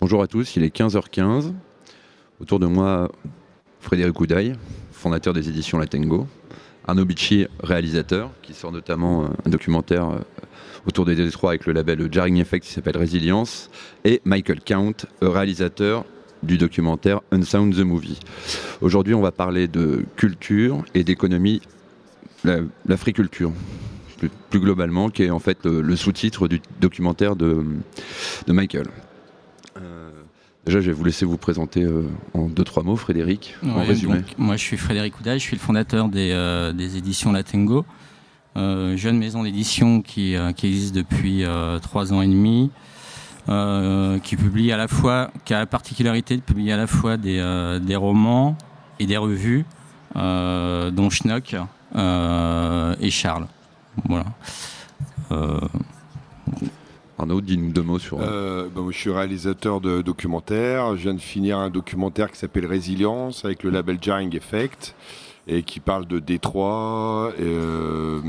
Bonjour à tous, il est 15h15. Autour de moi, Frédéric Oudaille, fondateur des éditions Latengo. Arnaud Bicci, réalisateur, qui sort notamment euh, un documentaire euh, autour des Détroits avec le label Jarring Effect qui s'appelle Résilience. Et Michael Count, réalisateur du documentaire Unsound the Movie. Aujourd'hui, on va parler de culture et d'économie, la, la friculture plus, globalement, qui est en fait le, sous-titre du documentaire de Michael. Euh, déjà, je vais vous laisser vous présenter euh, en deux, trois mots, Frédéric, en résumé. moi, je suis Frédéric Oudaille, je suis le fondateur des, euh, des éditions Latengo, jeune maison d'édition qui, qui, existe depuis trois ans et demi. qui publie à la fois, qui a la particularité de publier à la fois des, des romans et des revues, dont Schnock et Charles. Voilà. Euh... Arnaud, dis-nous deux mots sur. Euh, ben, je suis réalisateur de documentaires. Je viens de finir un documentaire qui s'appelle Résilience avec le label Jarring Effect et qui parle de Détroit, euh,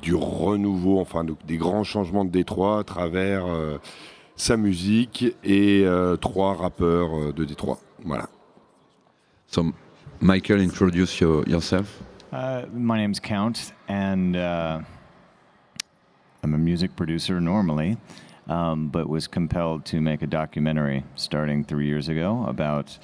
du renouveau, enfin des grands changements de Détroit à travers euh, sa musique et euh, trois rappeurs euh, de Détroit. Voilà. So, Michael, introduce yourself. Uh, my name's Count, and uh, I'm a music producer normally, um, but was compelled to make a documentary starting three years ago about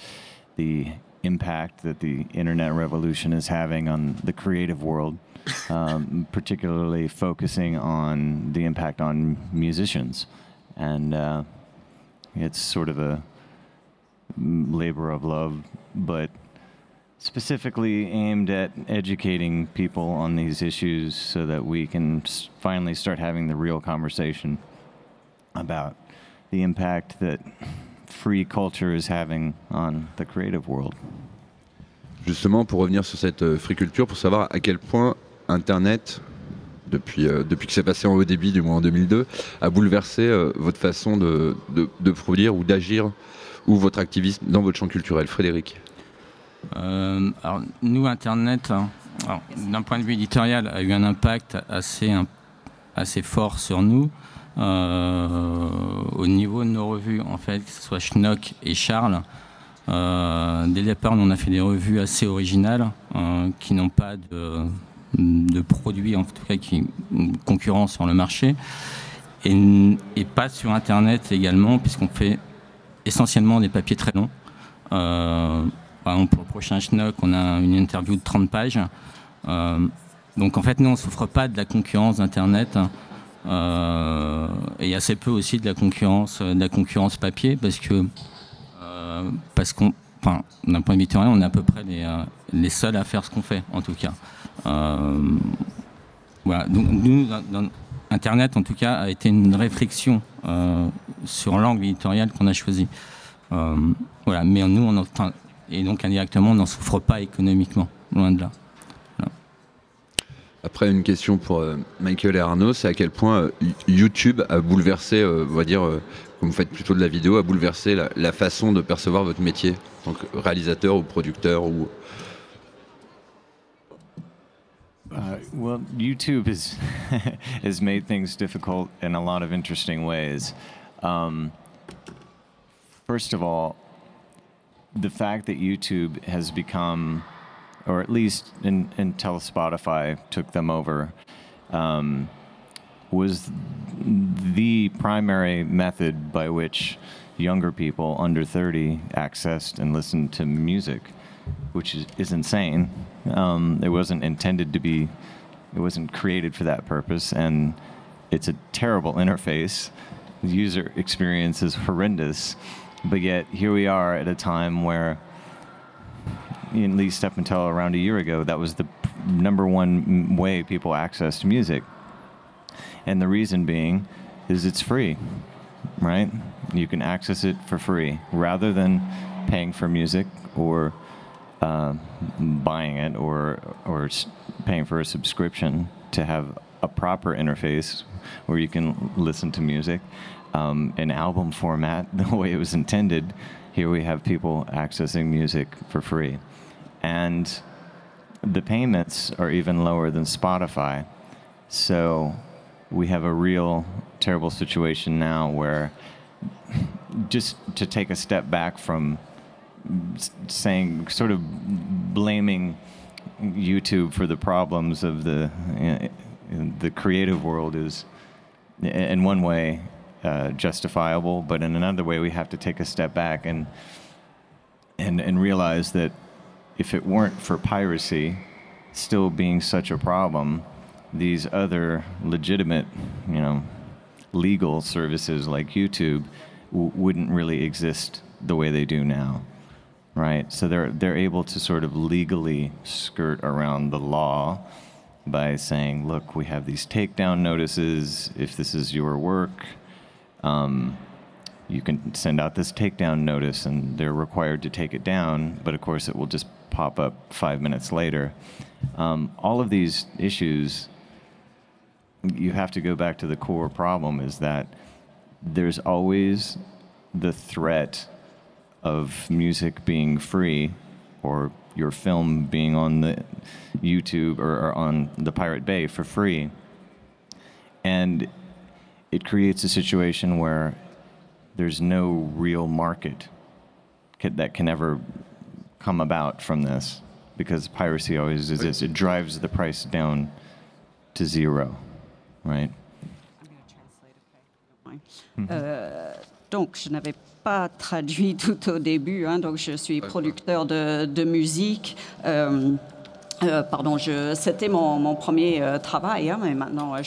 the impact that the internet revolution is having on the creative world, um, particularly focusing on the impact on musicians. And uh, it's sort of a labor of love, but specifically aimed at educating people on these issues so that we can finally start having the real conversation about the impact that free culture is having on the creative world. Justement, pour revenir sur cette euh, free culture, pour savoir à quel point Internet, depuis, euh, depuis que c'est passé en haut débit, du moins en 2002, a bouleversé euh, votre façon de, de, de produire ou d'agir ou votre activisme dans votre champ culturel. Frédéric alors, nous, Internet, hein, d'un point de vue éditorial, a eu un impact assez, assez fort sur nous. Euh, au niveau de nos revues, en fait, que ce soit Schnock et Charles, euh, dès le départ, on a fait des revues assez originales euh, qui n'ont pas de, de, produits, en tout cas, qui concurrents sur le marché. Et, et, pas sur Internet également, puisqu'on fait essentiellement des papiers très longs. Pour le prochain Schnock, on a une interview de 30 pages. Euh, donc en fait, nous, on ne souffre pas de la concurrence d'Internet. Euh, et assez peu aussi de la concurrence, de la concurrence papier, parce que euh, parce qu'on, enfin, d'un point de vue on est à peu près les, les seuls à faire ce qu'on fait, en tout cas. Voilà. Donc nous, Internet, en tout cas, a été une réflexion sur l'angle éditorial qu'on a choisi. voilà. Mais nous, on, et donc indirectement on n'en souffre pas économiquement, loin de là. Voilà. Après, une question pour euh, Michael et Arnaud, c'est à quel point euh, YouTube a bouleversé, euh, on va dire, euh, comme vous faites plutôt de la vidéo, a bouleversé la, la, façon de percevoir votre métier, en tant que réalisateur ou producteur ou... Uh, well, YouTube has has made things difficult in a lot of interesting ways. Um, first of all, the fact that YouTube has become, or at least in, until Spotify took them over, um, was the primary method by which younger people under 30 accessed and listened to music, which is, is insane. Um, it wasn't intended to be, it wasn't created for that purpose, and it's a terrible interface. The user experience is horrendous. But yet, here we are at a time where, at least up until around a year ago, that was the number one way people accessed music. And the reason being is it's free, right? You can access it for free rather than paying for music or uh, buying it or, or paying for a subscription to have a proper interface where you can listen to music um, in album format the way it was intended. Here we have people accessing music for free. And the payments are even lower than Spotify. So we have a real terrible situation now where just to take a step back from saying, sort of blaming YouTube for the problems of the the creative world is, in one way, uh, justifiable, but in another way, we have to take a step back and and and realize that if it weren't for piracy still being such a problem, these other legitimate, you know, legal services like YouTube w- wouldn't really exist the way they do now, right? So they're they're able to sort of legally skirt around the law by saying, "Look, we have these takedown notices. If this is your work." Um, you can send out this takedown notice and they're required to take it down, but of course it will just pop up five minutes later. Um, all of these issues, you have to go back to the core problem is that there's always the threat of music being free or your film being on the YouTube or, or on the Pirate Bay for free. And it creates a situation where there's no real market that can ever come about from this because piracy always is this. It drives the price down to zero, right? Mm-hmm. Euh, donc, je n'avais pas traduit tout au début, hein, donc je suis producteur de, de musique. Euh, Euh, pardon, c'était mon, premier euh, travail, hein, mais maintenant euh,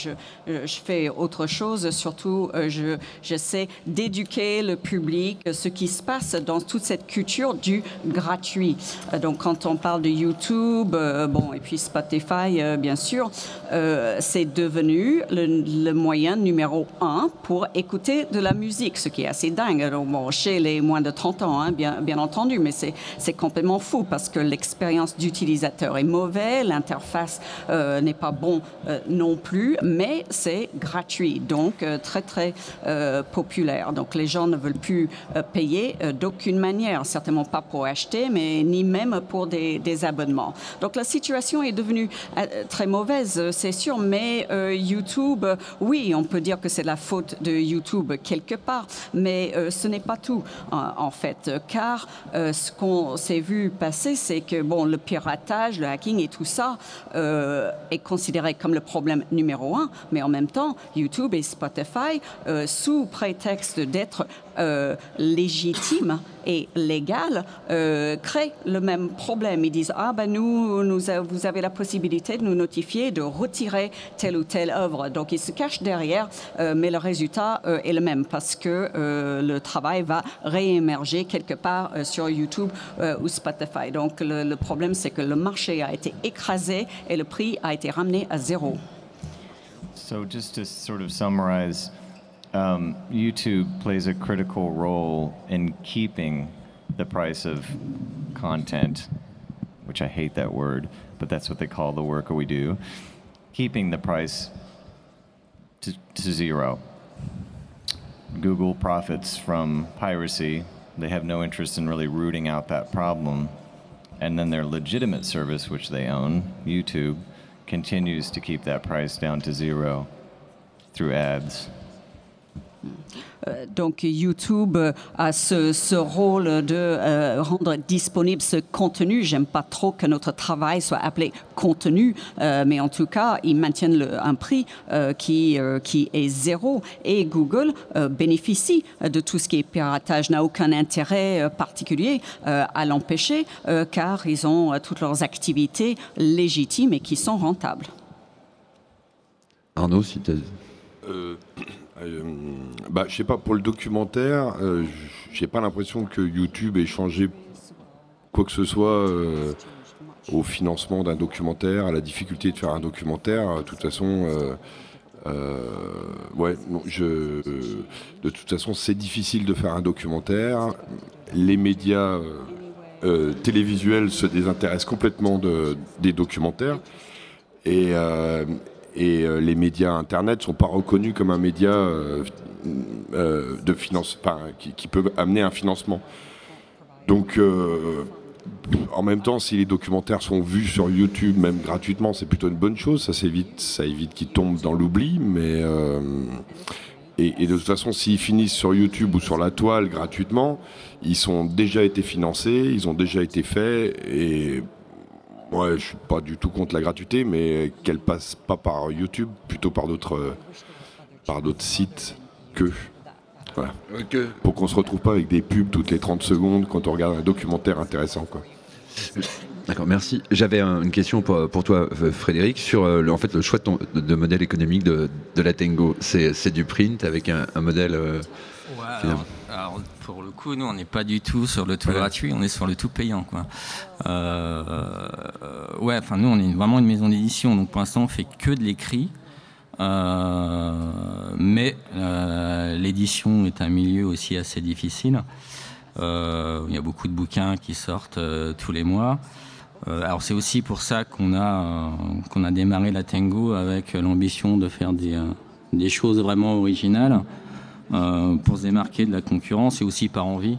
je, fais autre chose. Surtout, je, j'essaie d'éduquer le public ce qui se passe dans toute cette culture du gratuit. donc, quand on parle de YouTube, bon, et puis Spotify, bien sûr, c'est devenu le, moyen numéro un pour écouter de la musique, ce qui est assez dingue. Donc, bon, chez les moins de 30 ans, hein, bien, bien entendu, mais c'est complètement fou parce que l'expérience d'utilisateur est mauvaise l'interface euh, n'est pas bon euh, non plus, mais c'est gratuit, donc euh, très très populaire. Donc les gens ne veulent plus payer d'aucune manière, certainement pas pour acheter, mais ni même pour des, des abonnements. Donc la situation est devenue très mauvaise, c'est sûr, mais YouTube, oui, on peut dire que c'est la faute de YouTube quelque part, mais ce n'est pas tout en fait, car ce qu'on s'est vu passer, c'est que bon, le piratage, le hacking et tout ça euh, est considéré comme le problème numéro un, mais en même temps, YouTube et Spotify, euh, sous prétexte d'être euh, légitime et légal, créent le même problème. Ils disent ah ben nous, nous vous avez la possibilité de nous notifier de retirer telle ou telle œuvre. Donc ils se cachent derrière, mais le résultat est le même parce que le travail va réémerger quelque part sur YouTube ou Spotify. Donc le, le problème c'est que le marché a été écrasé et le prix a été ramené à zéro. So just to sort of summarize, um, YouTube plays a critical role in keeping the price of content, which I hate that word, but that's what they call the work we do, keeping the price to, to zero. Google profits from piracy. They have no interest in really rooting out that problem. And then their legitimate service, which they own, YouTube, continues to keep that price down to zero through ads. Euh, donc YouTube a ce, rôle de euh, rendre disponible ce contenu. J'aime pas trop que notre travail soit appelé contenu, euh, mais en tout cas, ils maintiennent le, un prix qui, qui est zéro. Et Google bénéficie de tout ce qui est piratage, n'a aucun intérêt particulier à l'empêcher, car ils ont toutes leurs activités légitimes et qui sont rentables. Arnaud, si tu euh, bah, je sais pas, pour le documentaire, euh, j'ai pas l'impression que YouTube ait changé quoi que ce soit euh, au financement d'un documentaire, à la difficulté de faire un documentaire. De toute façon, ouais, je, de toute façon, c'est difficile de faire un documentaire. Les médias télévisuels se désintéressent complètement de, des documentaires. Et, et euh, les médias Internet ne sont pas reconnus comme un média euh, euh, de finance, qui, peut amener un financement. Donc, en même temps, si les documentaires sont vus sur YouTube, même gratuitement, c'est plutôt une bonne chose. Ça évite, ça évite qu'ils tombent dans l'oubli. Mais, Et, de toute façon, s'ils finissent sur YouTube ou sur la toile gratuitement, ils sont déjà été financés, ils ont déjà été faits. Et moi, je suis pas du tout contre la gratuité, mais qu'elle passe pas par YouTube, plutôt par d'autres, par d'autres sites que. Voilà. Pour qu'on se retrouve pas avec des pubs toutes les 30 secondes quand on regarde un documentaire intéressant. Quoi. D'accord, merci. J'avais une question pour, pour, toi, Frédéric, sur euh, le, en fait, le choix de, de modèle économique de, de la Tango. C'est du print avec un, modèle. Euh, alors, pour le coup, nous, on n'est pas du tout sur le tout gratuit, on est sur le tout payant. Quoi. Euh, ouais, enfin, nous, on est vraiment une maison d'édition, donc pour l'instant, on fait que de l'écrit. mais l'édition est un milieu aussi assez difficile. il y a beaucoup de bouquins qui sortent tous les mois. Euh, alors c'est aussi pour ça qu'on a, euh, qu'on a démarré la Tango avec l'ambition de faire des, euh, des choses vraiment originales pour se démarquer de la concurrence et aussi par envie.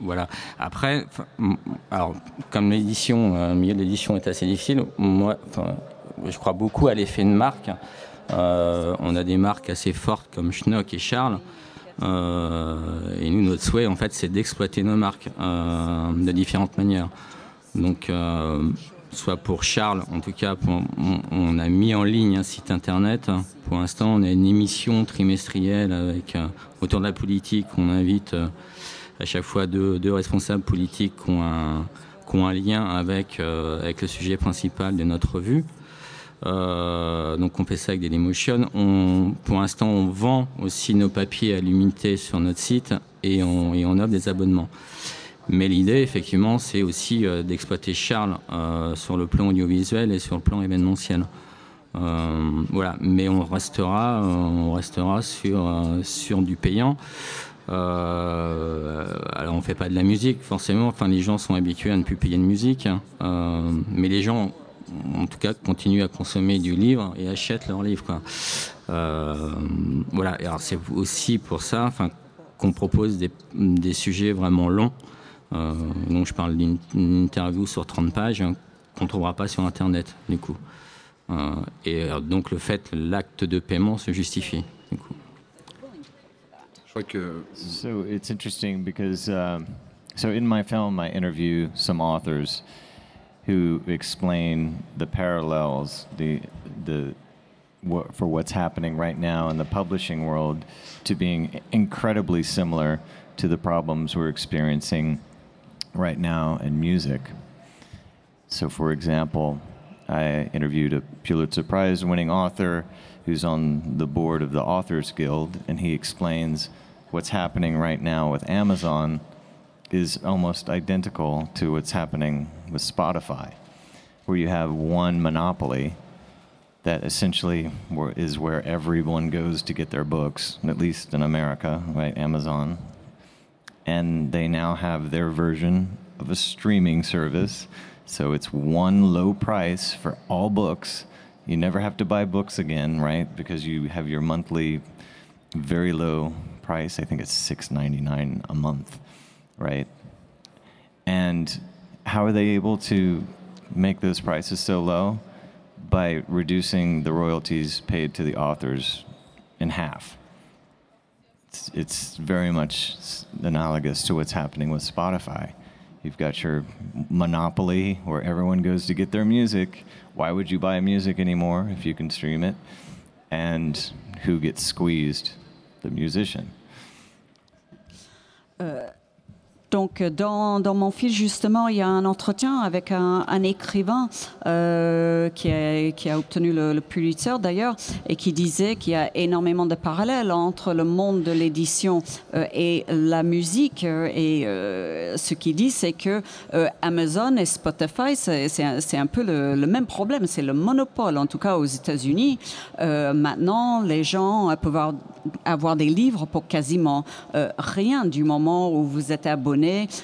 Voilà. Après, alors, comme l'édition, le milieu de l'édition est assez difficile, moi, je crois beaucoup à l'effet de marque. on a des marques assez fortes comme Schnock et Charles. et nous, notre souhait, en fait, c'est d'exploiter nos marques de différentes manières. Donc, euh, soit pour Charles, en tout cas, on, a mis en ligne un site internet. Pour l'instant, on a une émission trimestrielle avec euh, autour de la politique. On invite euh, à chaque fois deux, responsables politiques qui ont un, lien avec, avec le sujet principal de notre revue. donc on fait ça avec des On, pour l'instant, on vend aussi nos papiers à l'unité sur notre site et on offre des abonnements. Mais l'idée, effectivement, c'est aussi euh, d'exploiter Charles euh, sur le plan audiovisuel et sur le plan événementiel. Euh, voilà, mais on restera, on restera sur, sur du payant. alors on fait pas de la musique forcément. Enfin, les gens sont habitués à ne plus payer de musique, hein. mais les gens, en tout cas, continuent à consommer du livre et achètent leurs livres. Quoi. voilà. alors c'est aussi pour ça, qu'on propose des, des, sujets vraiment longs. Euh, donc je parle d'une interview sur 30 pages qu'on ne trouvera pas sur Internet, du coup. Euh, et euh, donc le fait, l'acte de paiement se justifie, du coup. So it's interesting because um, so in my film I interview some authors who explain the parallels the the what, for what's happening right now in the publishing world to being incredibly similar to the problems we're experiencing right now in music. So, for example, I interviewed a Pulitzer Prize winning author who's on the board of the Authors Guild, and he explains what's happening right now with Amazon is almost identical to what's happening with Spotify, where you have one monopoly that essentially is where everyone goes to get their books, at least in America, right? Amazon and they now have their version of a streaming service. So it's one low price for all books. You never have to buy books again, right? Because you have your monthly very low price. I think it's $6.99 a month, right? And how are they able to make those prices so low? By reducing the royalties paid to the authors in half it's, it's very much analogous to what's happening with Spotify. You've got your monopoly where everyone goes to get their music. Why would you buy music anymore if you can stream it? And who gets squeezed? The musician. Uh, Donc, dans, dans, mon fil, justement, il y a un entretien avec un, écrivain euh, qui, a, qui, a, obtenu le, Pulitzer, d'ailleurs, et qui disait qu'il y a énormément de parallèles entre le monde de l'édition euh, et la musique. Et euh, ce qu'il dit, c'est que Amazon et Spotify, c'est un, un, peu le, même problème. C'est le monopole, en tout cas aux États-Unis. Maintenant, les gens peuvent avoir des livres pour quasiment rien du moment où vous êtes abonné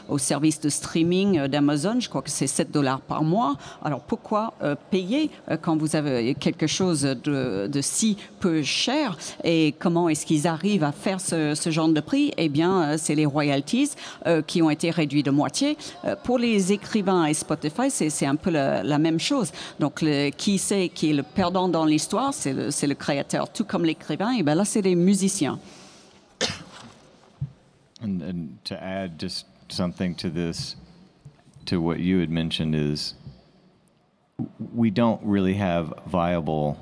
au service de streaming d'Amazon. Je crois que c'est 7 dollars par mois. Alors pourquoi payer quand vous avez quelque chose de, si peu cher? Et comment est-ce qu'ils arrivent à faire ce, genre de prix? Eh bien, c'est les royalties qui ont été réduits de moitié. pour les écrivains et Spotify, c'est un peu la, même chose. Donc, qui c'est qui est le perdant dans l'histoire? C'est le, le, créateur, tout comme l'écrivain. Et bien là, c'est les musiciens. And, and to add just something to this, to what you had mentioned, is we don't really have viable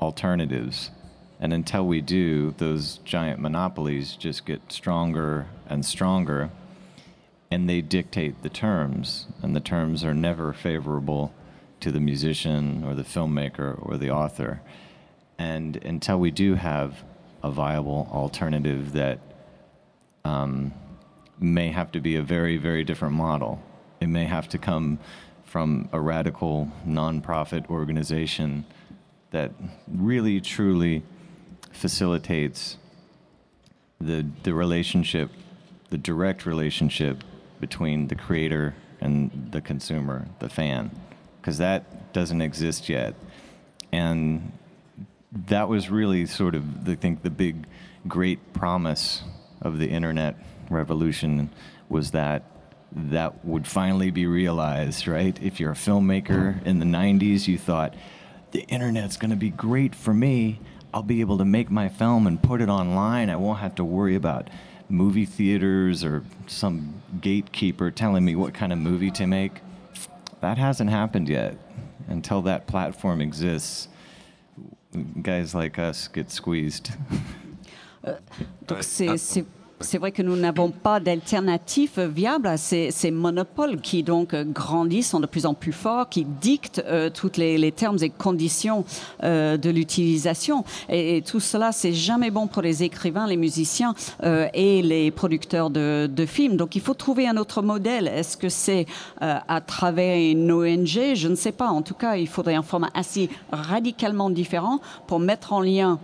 alternatives. And until we do, those giant monopolies just get stronger and stronger. and they dictate the terms, and the terms are never favorable to the musician or the filmmaker or the author. And until we do have a viable alternative that um, may have to be a very, very different model, it may have to come from a radical nonprofit organization that really, truly facilitates the, the relationship, the direct relationship between the creator and the consumer, the fan, because that doesn't exist yet. And that was really sort of, I think, the big, great promise of the internet revolution was that that would finally be realized, right? If you're a filmmaker in the 90s, you thought, the internet's going to be great for me. I'll be able to make my film and put it online. I won't have to worry about movie theaters or some gatekeeper telling me what kind of movie to make. That hasn't happened yet. Until that platform exists, guys like us get squeezed. Uh, donc c'est c'est vrai que nous n'avons pas d'alternative viable à ces, monopoles qui donc grandissent, sont de plus en plus forts, qui dictent euh, toutes les, termes et conditions euh, de l'utilisation. Et, tout cela, c'est jamais bon pour les écrivains, les musiciens euh, et les producteurs de, films. Donc il faut trouver un autre modèle. Est-ce que c'est à travers une ONG Je ne sais pas. En tout cas, il faudrait un format assez radicalement différent pour mettre en lien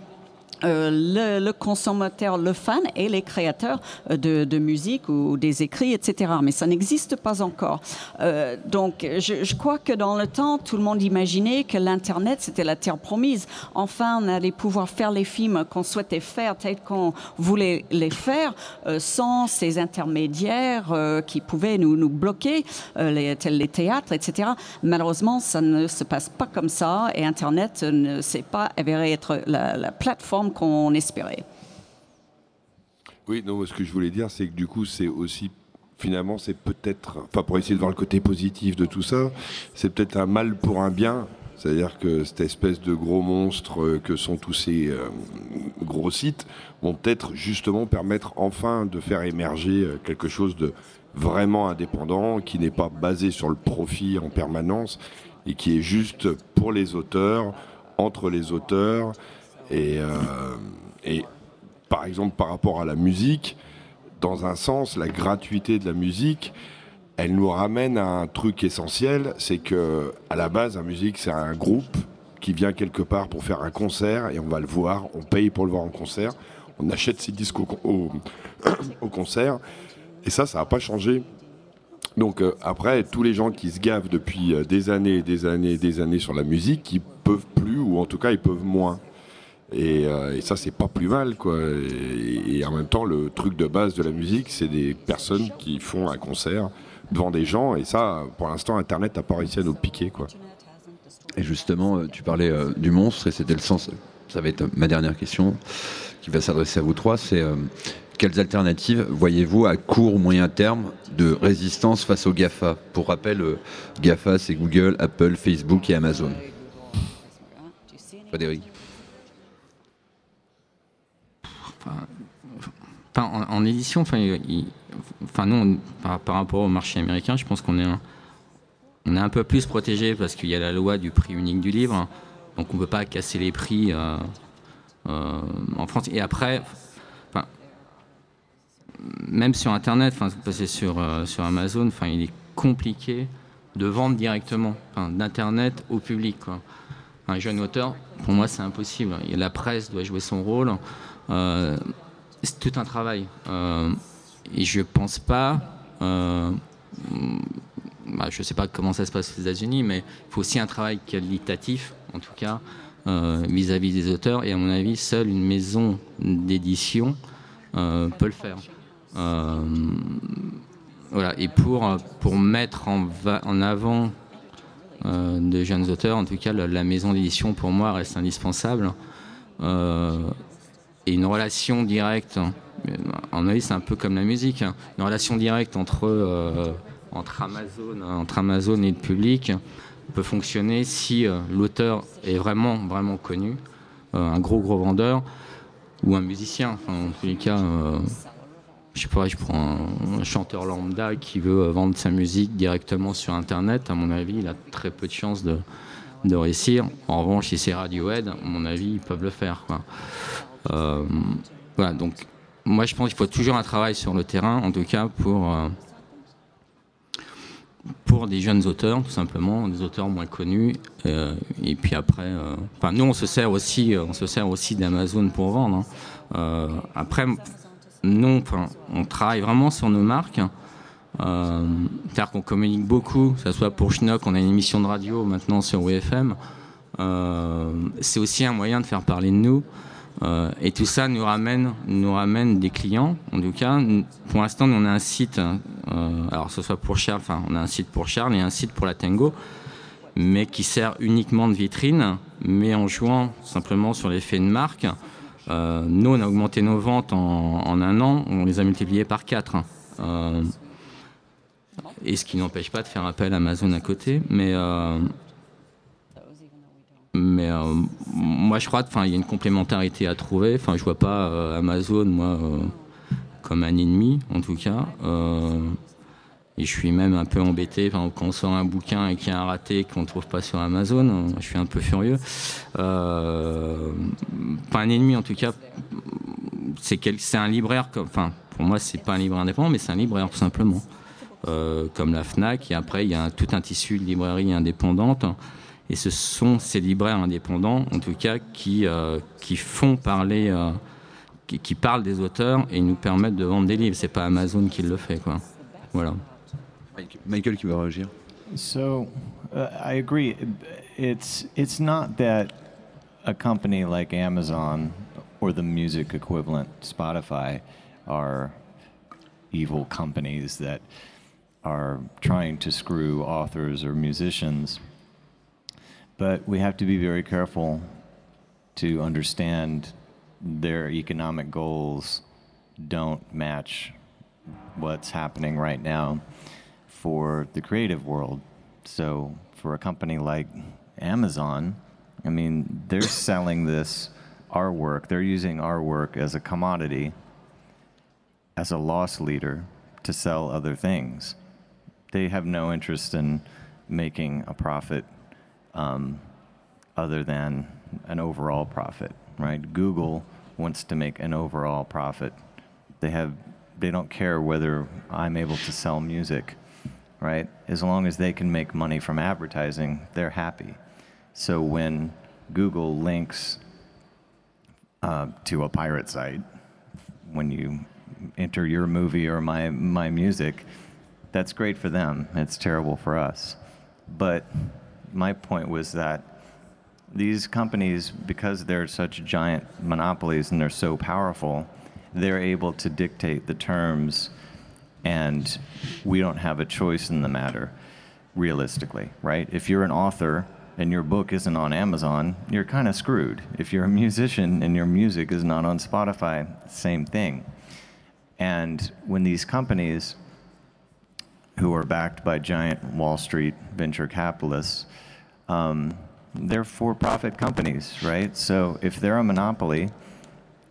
euh, le, consommateur, le fan et les créateurs euh, de, musique ou des écrits, etc. Mais ça n'existe pas encore. Euh, donc, je, crois que dans le temps, tout le monde imaginait que l'Internet, c'était la terre promise. Enfin, on allait pouvoir faire les films qu'on souhaitait faire, tels qu'on voulait les faire, sans ces intermédiaires qui pouvaient nous, bloquer, les, tels les théâtres, etc. Malheureusement, ça ne se passe pas comme ça et Internet ne s'est pas avéré être la plateforme qu'on espérait. Oui, non, ce que je voulais dire, c'est que du coup, c'est aussi finalement, c'est peut-être, enfin, pour essayer de voir le côté positif de tout ça, c'est peut-être un mal pour un bien. C'est-à-dire que cette espèce de gros monstre euh, que sont tous ces euh, gros sites vont peut-être justement permettre enfin de faire émerger euh, quelque chose de vraiment indépendant, qui n'est pas basé sur le profit en permanence et qui est juste pour les auteurs, entre les auteurs, euh, et, par exemple, par rapport à la musique, dans un sens, la gratuité de la musique, elle nous ramène à un truc essentiel, c'est que à la base, la musique, c'est un groupe qui vient quelque part pour faire un concert et on va le voir, on paye pour le voir en concert, on achète ses disques au, concert et ça, ça n'a pas changé. Donc euh, après, tous les gens qui se gavent depuis euh, des années, des années, des années sur la musique, ils peuvent plus ou en tout cas ils peuvent moins. Euh, et, ça, c'est pas plus mal, quoi. Et, en même temps, le truc de base de la musique, c'est des personnes qui font un concert devant des gens. Et ça, pour l'instant, Internet n'a pas réussi à nous piquer, quoi. Et justement, euh, tu parlais euh, du monstre, et c'était le sens. Ça va être ma dernière question, qui va s'adresser à vous trois. C'est quelles alternatives voyez-vous à court ou moyen terme de résistance face aux GAFA Pour rappel, GAFA, c'est Google, Apple, Facebook et Amazon. Frédéric en, édition, enfin, nous, par, rapport au marché américain, je pense qu'on est un, peu plus protégé parce qu'il y a la loi du prix unique du livre, donc on ne peut pas casser les prix euh, euh, en France. Et après, même sur Internet, enfin, euh, sur Amazon, il est compliqué de vendre directement, d'Internet au public. Un jeune auteur, pour moi, c'est impossible. la presse doit jouer son rôle. C'est tout un travail. et je pense pas. Bah, je ne sais pas comment ça se passe aux États-Unis, mais il faut aussi un travail qualitatif, en tout cas, vis-à-vis des auteurs. Et à mon avis, seule une maison d'édition peut le faire. Voilà, et pour, pour mettre en, en avant euh, de jeunes auteurs, en tout cas, la, maison d'édition pour moi reste indispensable. Euh, et une relation directe, en avis, c'est un peu comme la musique, hein. une relation directe entre, euh, Amazon, entre Amazon et le public peut fonctionner si l'auteur est vraiment, vraiment connu, un gros, gros vendeur ou un musicien. En tous les cas, je sais pas, je prends un, chanteur lambda qui veut euh, vendre sa musique directement sur Internet, à mon avis, il a très peu de chances de, réussir. En revanche, si c'est Radiohead, à mon avis, ils peuvent le faire. Euh, voilà, donc moi je pense qu'il faut toujours un travail sur le terrain, en tout cas pour, euh, pour des jeunes auteurs, tout simplement, des auteurs moins connus. et puis après, nous on se sert aussi, se aussi d'Amazon pour vendre. Hein. après, non, on travaille vraiment sur nos marques. Euh, C'est-à-dire qu'on communique beaucoup, que ce soit pour Schnock, on a une émission de radio maintenant sur WFM. Euh, c'est aussi un moyen de faire parler de nous. Euh, et tout ça nous ramène, nous ramène des clients. En tout cas, pour l'instant, on a un site, euh, alors ce soit pour Charles, enfin, on a un site pour Charles et un site pour la Tango, mais qui sert uniquement de vitrine, mais en jouant simplement sur l'effet de marque. Euh, nous, on a augmenté nos ventes en, un an, on les a multipliées par 4. Hein. Euh, et ce qui n'empêche pas de faire appel à Amazon à côté. Mais, euh, mais moi, je crois qu'il y a une complémentarité à trouver. Enfin, je vois pas Amazon, moi, comme un ennemi, en tout cas. Et je suis même un peu embêté quand on sort un bouquin et qu'il y a un raté qu'on ne trouve pas sur Amazon. Je suis un peu furieux. Euh, pas un ennemi en tout cas. C'est un libraire. Enfin, pour moi, c'est pas un libraire indépendant, mais c'est un libraire tout simplement. Euh, comme la Fnac. Et après, il y a tout un tissu de librairies indépendantes. Et ce sont ces libraires indépendants, en tout cas, qui, euh, qui font parler, qui, qui, parlent des auteurs et nous permettent de vendre des livres. C'est pas Amazon qui le fait, quoi. Voilà. Michael qui va réagir. So, uh, I agree. It's it's not that a company like Amazon or the music equivalent, Spotify, are evil companies that are trying to screw authors or musicians. But we have to be very careful to understand their economic goals don't match what's happening right now for the creative world. So for a company like Amazon, I mean, they're selling this our work. They're using our work as a commodity, as a loss leader to sell other things. They have no interest in making a profit um, other than an overall profit, right? Google wants to make an overall profit. They have they don't care whether I'm able to sell music right? As long as they can make money from advertising, they're happy. So when Google links uh, to a pirate site, when you enter your movie or my, my music, that's great for them. It's terrible for us. But my point was that these companies, because they're such giant monopolies and they're so powerful, they're able to dictate the terms and we don't have a choice in the matter, realistically, right? If you're an author and your book isn't on Amazon, you're kind of screwed. If you're a musician and your music is not on Spotify, same thing. And when these companies who are backed by giant Wall Street venture capitalists, um, they're for profit companies, right? So if they're a monopoly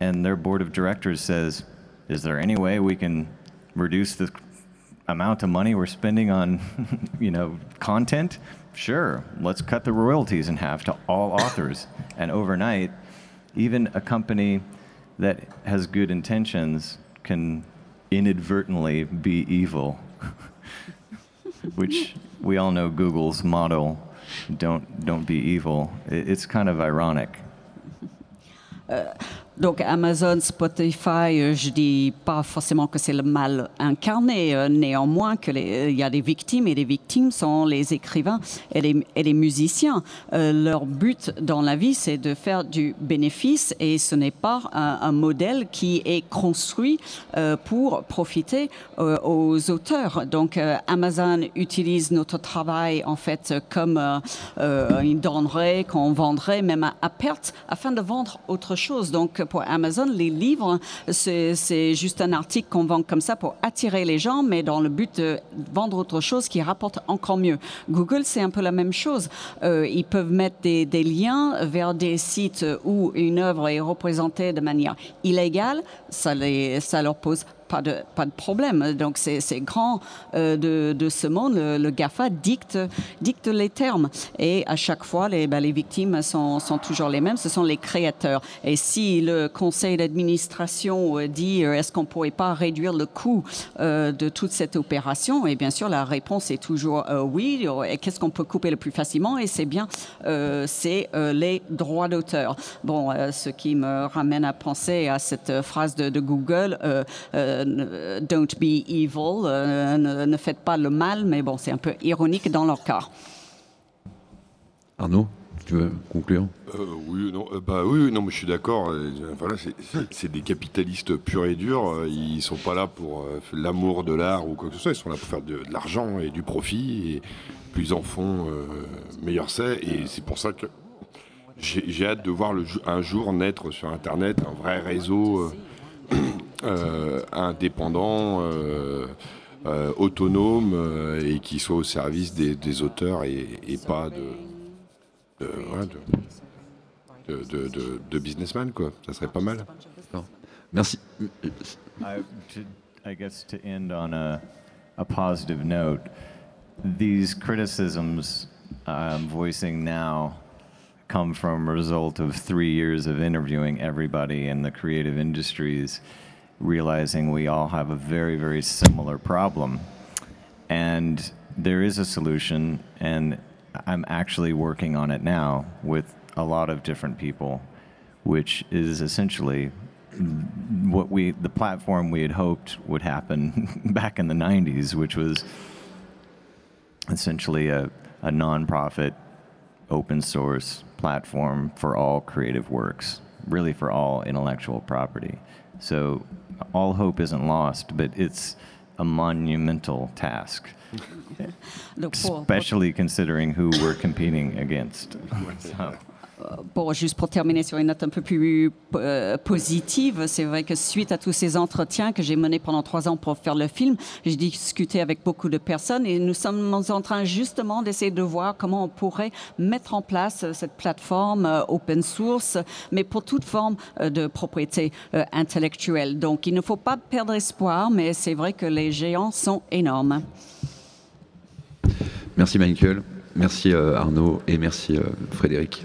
and their board of directors says, is there any way we can reduce the amount of money we're spending on, you know, content, sure, let's cut the royalties in half to all authors. And overnight, even a company that has good intentions can inadvertently be evil, which we all know Google's motto, don't, don't be evil. It's kind of ironic. Uh, Donc Amazon, Spotify, euh, je dis pas forcément que c'est le mal incarné, euh, néanmoins qu'il euh, y a des victimes et les victimes sont les écrivains et les, musiciens. Leur but dans la vie, c'est de faire du bénéfice et ce n'est pas un, modèle qui est construit pour profiter aux auteurs. Donc Amazon utilise notre travail en fait comme une denrée qu'on vendrait même à, à perte afin de vendre autre chose. Donc pour Amazon, les livres, c'est juste un article qu'on vend comme ça pour attirer les gens, mais dans le but de vendre autre chose qui rapporte encore mieux. Google, c'est un peu la même chose. Euh, ils peuvent mettre des, des liens vers des sites où une œuvre est représentée de manière illégale. Ça, les, ça leur pose pas de, pas de problème. Donc, c'est grand euh, de, de ce monde. Le, GAFA dicte, dicte les termes. Et à chaque fois, les, ben, les victimes sont, sont toujours les mêmes. Ce sont les créateurs. Et si le conseil d'administration euh, dit euh, est-ce qu'on ne pourrait pas réduire le coût de toute cette opération? Et bien sûr, la réponse est toujours oui. Et qu'est-ce qu'on peut couper le plus facilement? Et c'est bien, c'est les droits d'auteur. Bon, ce qui me ramène à penser à cette phrase de Google euh, Don't be evil, euh, ne, ne faites pas le mal, mais bon, c'est un peu ironique dans leur cas. Arnaud, tu veux conclure? Euh, oui, non, euh, bah oui, non, mais je suis d'accord. voilà, c'est- des capitalistes purs et durs. Ils sont pas là pour euh, l'amour de l'art ou quoi que ce soit. Ils sont là pour faire de, de l'argent et du profit. Et plus ils en font, euh, meilleur c'est. Et c'est pour ça que j'ai hâte de voir le, un jour naître sur Internet un vrai réseau euh, indépendant. euh, euh, autonome euh, et qui soit au service des, des auteurs et, et pas de, de, voilà, de, de, de, de- de businessman, quoi. Ça serait pas mal. Merci. I, to, I guess to end on a, a positive note, these criticisms I'm voicing now come from a result of three years of interviewing everybody in the creative industries, realizing we all have a very, very similar problem. And there is a solution, and I'm actually working on it now with a lot of different people, which is essentially what we the platform we had hoped would happen back in the 90s which was essentially a, a nonprofit open source platform for all creative works really for all intellectual property so all hope isn't lost but it's a monumental task. Donc, pour- pour- especially considering who we're competing against. So- Bon, juste pour terminer sur une note un peu plus euh, positive, c'est vrai que suite à tous ces entretiens que j'ai menés pendant trois ans pour faire le film, j'ai discuté avec beaucoup de personnes et nous sommes en train justement d'essayer de voir comment on pourrait mettre en place euh, cette plateforme euh, open source, mais pour toute forme euh, de propriété euh, intellectuelle. Donc, il ne faut pas perdre espoir, mais c'est vrai que les géants sont énormes. Merci Michael, merci euh, Arnaud et merci euh, Frédéric.